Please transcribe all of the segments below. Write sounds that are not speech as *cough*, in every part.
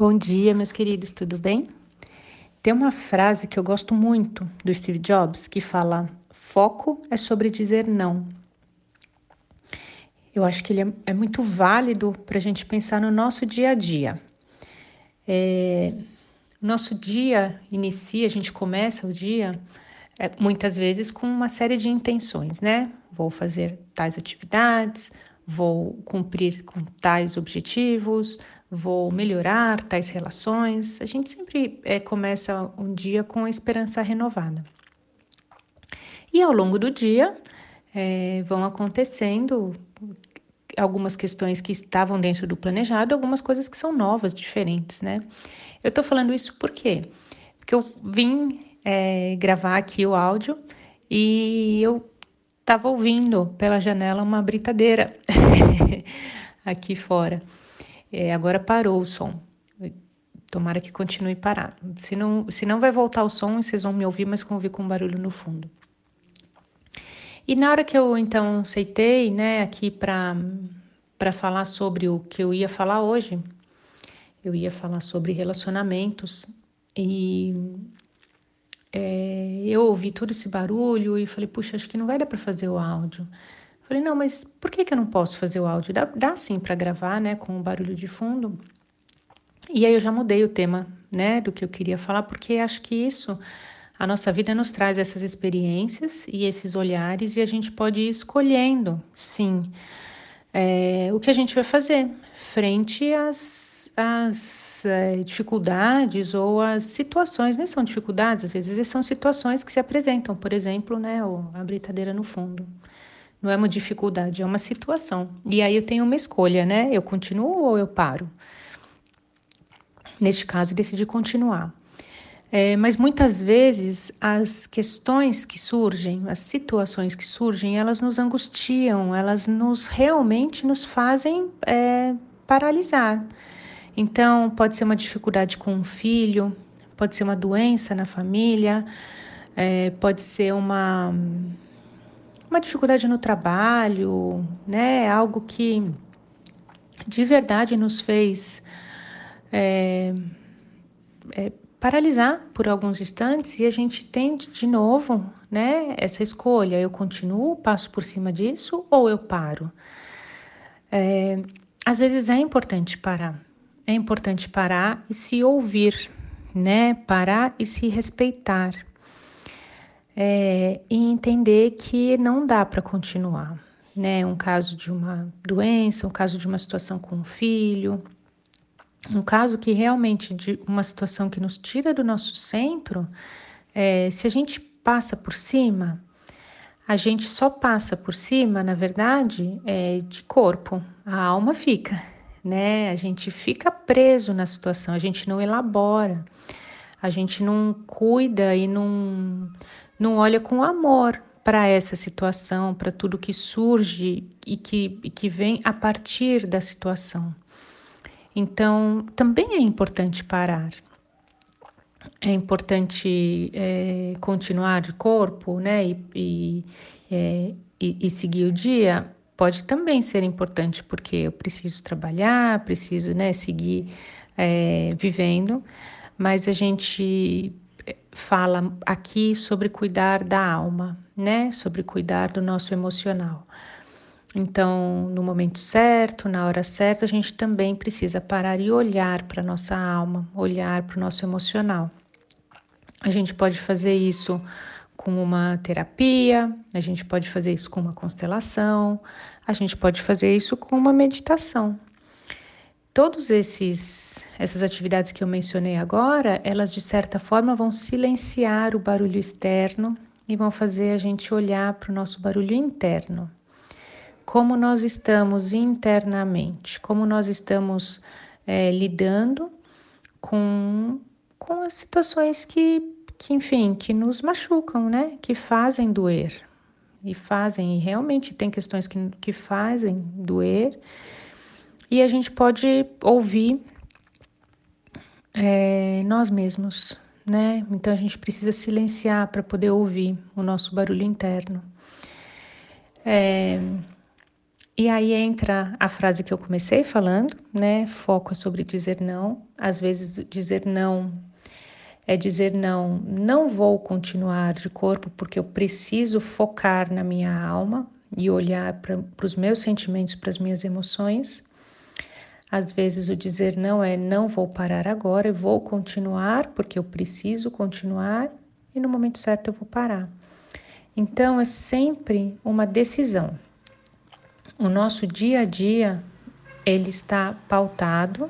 Bom dia, meus queridos, tudo bem? Tem uma frase que eu gosto muito do Steve Jobs que fala: foco é sobre dizer não. Eu acho que ele é, é muito válido para a gente pensar no nosso dia a dia. É, nosso dia inicia, a gente começa o dia é, muitas vezes com uma série de intenções, né? Vou fazer tais atividades, vou cumprir com tais objetivos, vou melhorar tais relações. A gente sempre é, começa um dia com a esperança renovada. E ao longo do dia é, vão acontecendo algumas questões que estavam dentro do planejado, algumas coisas que são novas, diferentes, né? Eu estou falando isso por quê? Porque eu vim é, gravar aqui o áudio e eu estava ouvindo pela janela uma britadeira *laughs* aqui fora. É, agora parou o som. Tomara que continue parado. Se não, se não vai voltar o som, vocês vão me ouvir, mas vão ouvir com barulho no fundo. E na hora que eu então aceitei, né, aqui para para falar sobre o que eu ia falar hoje, eu ia falar sobre relacionamentos e é, eu ouvi todo esse barulho e falei, puxa, acho que não vai dar para fazer o áudio. Falei, não, mas por que, que eu não posso fazer o áudio? Dá, dá sim para gravar, né, com o barulho de fundo. E aí eu já mudei o tema, né, do que eu queria falar, porque acho que isso, a nossa vida nos traz essas experiências e esses olhares e a gente pode ir escolhendo, sim, é, o que a gente vai fazer frente às, às é, dificuldades ou às situações, nem são dificuldades, às vezes são situações que se apresentam, por exemplo, né, a britadeira no fundo. Não é uma dificuldade, é uma situação. E aí eu tenho uma escolha, né? Eu continuo ou eu paro? Neste caso, decidi continuar. É, mas muitas vezes as questões que surgem, as situações que surgem, elas nos angustiam, elas nos realmente nos fazem é, paralisar. Então, pode ser uma dificuldade com um filho, pode ser uma doença na família, é, pode ser uma uma dificuldade no trabalho, né? Algo que de verdade nos fez é, é, paralisar por alguns instantes e a gente tem de novo, né? Essa escolha: eu continuo, passo por cima disso ou eu paro? É, às vezes é importante parar, é importante parar e se ouvir, né? Parar e se respeitar é, e entender que não dá para continuar, né? Um caso de uma doença, um caso de uma situação com um filho, um caso que realmente de uma situação que nos tira do nosso centro, é, se a gente passa por cima, a gente só passa por cima, na verdade, é, de corpo, a alma fica, né? A gente fica preso na situação, a gente não elabora, a gente não cuida e não não olha com amor para essa situação, para tudo que surge e que, e que vem a partir da situação. Então, também é importante parar. É importante é, continuar de corpo, né? E, e, é, e, e seguir o dia. Pode também ser importante, porque eu preciso trabalhar, preciso né, seguir é, vivendo, mas a gente fala aqui sobre cuidar da alma, né? Sobre cuidar do nosso emocional. Então, no momento certo, na hora certa, a gente também precisa parar e olhar para nossa alma, olhar para o nosso emocional. A gente pode fazer isso com uma terapia, a gente pode fazer isso com uma constelação, a gente pode fazer isso com uma meditação, Todos esses essas atividades que eu mencionei agora, elas de certa forma vão silenciar o barulho externo e vão fazer a gente olhar para o nosso barulho interno. Como nós estamos internamente, como nós estamos é, lidando com, com as situações que, que, enfim, que nos machucam, né? Que fazem doer. E fazem, e realmente tem questões que, que fazem doer e a gente pode ouvir é, nós mesmos, né? Então a gente precisa silenciar para poder ouvir o nosso barulho interno. É, E aí entra a frase que eu comecei falando, né? Foco é sobre dizer não. Às vezes dizer não é dizer não, não vou continuar de corpo porque eu preciso focar na minha alma e olhar para os meus sentimentos, para as minhas emoções. Às vezes o dizer não é não vou parar agora, eu vou continuar porque eu preciso continuar e no momento certo eu vou parar. Então é sempre uma decisão. O nosso dia a dia ele está pautado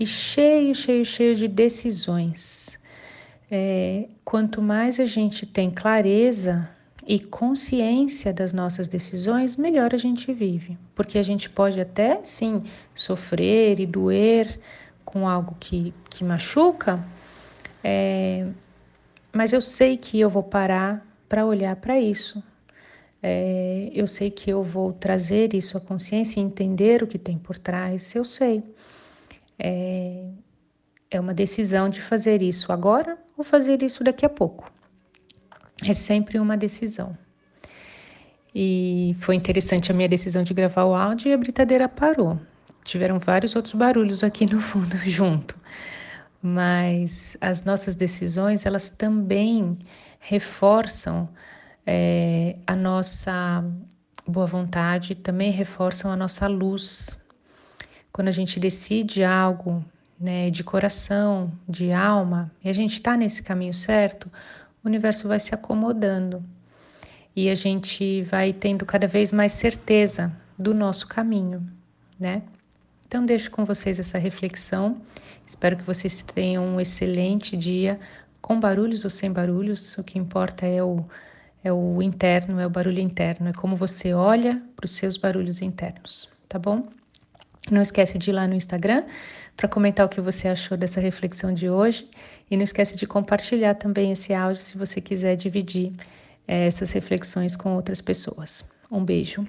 e cheio, cheio, cheio de decisões. É, quanto mais a gente tem clareza e consciência das nossas decisões, melhor a gente vive. Porque a gente pode até, sim, sofrer e doer com algo que, que machuca, é, mas eu sei que eu vou parar para olhar para isso. É, eu sei que eu vou trazer isso à consciência e entender o que tem por trás, eu sei. É, é uma decisão de fazer isso agora ou fazer isso daqui a pouco. É sempre uma decisão. E foi interessante a minha decisão de gravar o áudio e a britadeira parou. Tiveram vários outros barulhos aqui no fundo *laughs* junto. Mas as nossas decisões, elas também reforçam é, a nossa boa vontade, também reforçam a nossa luz. Quando a gente decide algo né, de coração, de alma, e a gente está nesse caminho certo, o universo vai se acomodando e a gente vai tendo cada vez mais certeza do nosso caminho, né? Então, deixo com vocês essa reflexão. Espero que vocês tenham um excelente dia, com barulhos ou sem barulhos. O que importa é o, é o interno, é o barulho interno, é como você olha para os seus barulhos internos, tá bom? Não esquece de ir lá no Instagram para comentar o que você achou dessa reflexão de hoje e não esquece de compartilhar também esse áudio se você quiser dividir é, essas reflexões com outras pessoas. Um beijo.